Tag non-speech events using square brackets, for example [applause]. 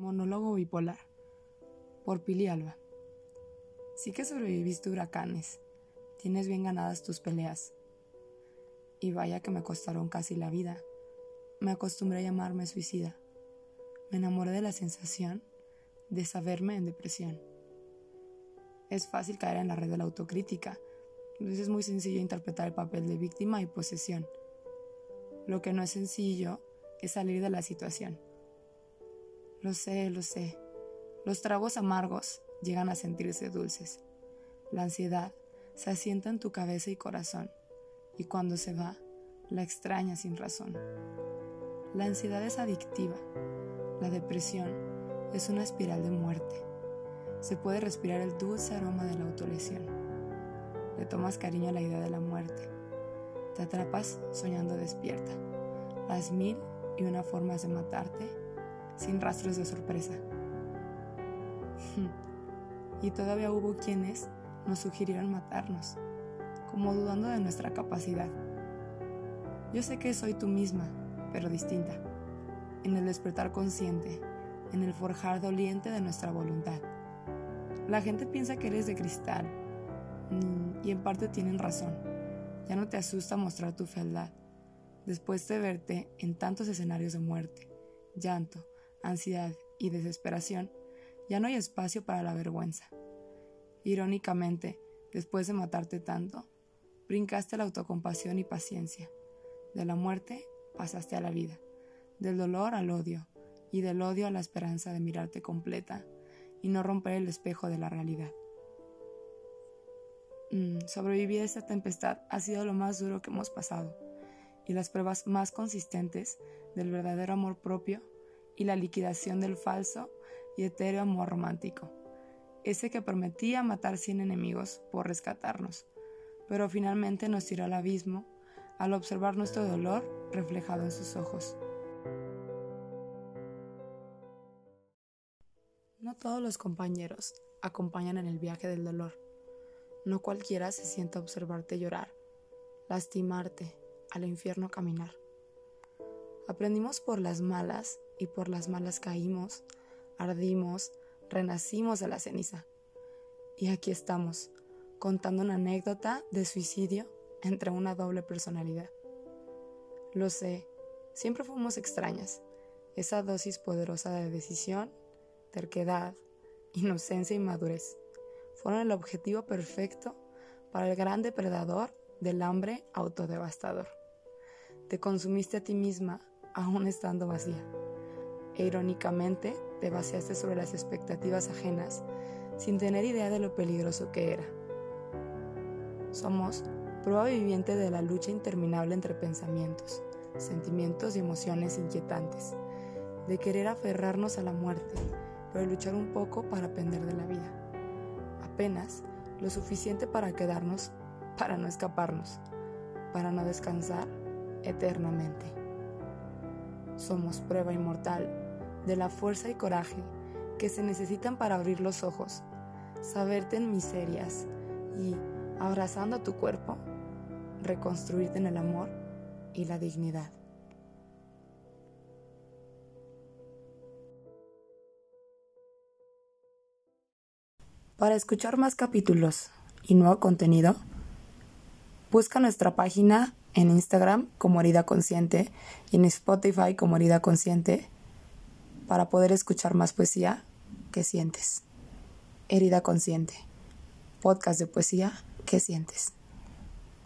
Monólogo bipolar. Por Pili Alba. Sí que sobreviviste huracanes. Tienes bien ganadas tus peleas. Y vaya que me costaron casi la vida. Me acostumbré a llamarme suicida. Me enamoré de la sensación de saberme en depresión. Es fácil caer en la red de la autocrítica. Entonces es muy sencillo interpretar el papel de víctima y posesión. Lo que no es sencillo es salir de la situación. Lo sé, lo sé. Los tragos amargos llegan a sentirse dulces. La ansiedad se asienta en tu cabeza y corazón, y cuando se va, la extraña sin razón. La ansiedad es adictiva. La depresión es una espiral de muerte. Se puede respirar el dulce aroma de la autolesión. Le tomas cariño a la idea de la muerte. Te atrapas soñando despierta. Las mil y una formas de matarte sin rastros de sorpresa. [laughs] y todavía hubo quienes nos sugirieron matarnos, como dudando de nuestra capacidad. Yo sé que soy tú misma, pero distinta, en el despertar consciente, en el forjar doliente de nuestra voluntad. La gente piensa que eres de cristal, y en parte tienen razón. Ya no te asusta mostrar tu fealdad, después de verte en tantos escenarios de muerte, llanto, ansiedad y desesperación, ya no hay espacio para la vergüenza. Irónicamente, después de matarte tanto, brincaste la autocompasión y paciencia. De la muerte pasaste a la vida, del dolor al odio, y del odio a la esperanza de mirarte completa y no romper el espejo de la realidad. Mm, sobrevivir a esta tempestad ha sido lo más duro que hemos pasado y las pruebas más consistentes del verdadero amor propio y la liquidación del falso y etéreo amor romántico, ese que prometía matar cien enemigos por rescatarnos, pero finalmente nos tiró al abismo al observar nuestro dolor reflejado en sus ojos. No todos los compañeros acompañan en el viaje del dolor. No cualquiera se sienta a observarte llorar, lastimarte, al infierno caminar. Aprendimos por las malas y por las malas caímos, ardimos, renacimos de la ceniza. Y aquí estamos, contando una anécdota de suicidio entre una doble personalidad. Lo sé, siempre fuimos extrañas. Esa dosis poderosa de decisión, terquedad, inocencia y madurez fueron el objetivo perfecto para el gran depredador del hambre autodevastador. Te consumiste a ti misma aún estando vacía e irónicamente te vaciaste sobre las expectativas ajenas sin tener idea de lo peligroso que era. Somos prueba viviente de la lucha interminable entre pensamientos, sentimientos y emociones inquietantes, de querer aferrarnos a la muerte, pero luchar un poco para aprender de la vida. Apenas lo suficiente para quedarnos, para no escaparnos, para no descansar eternamente. Somos prueba inmortal de la fuerza y coraje que se necesitan para abrir los ojos, saberte en miserias y, abrazando tu cuerpo, reconstruirte en el amor y la dignidad. Para escuchar más capítulos y nuevo contenido, busca nuestra página en Instagram como Herida Consciente y en Spotify como Herida Consciente para poder escuchar más poesía que sientes. Herida Consciente, podcast de poesía que sientes.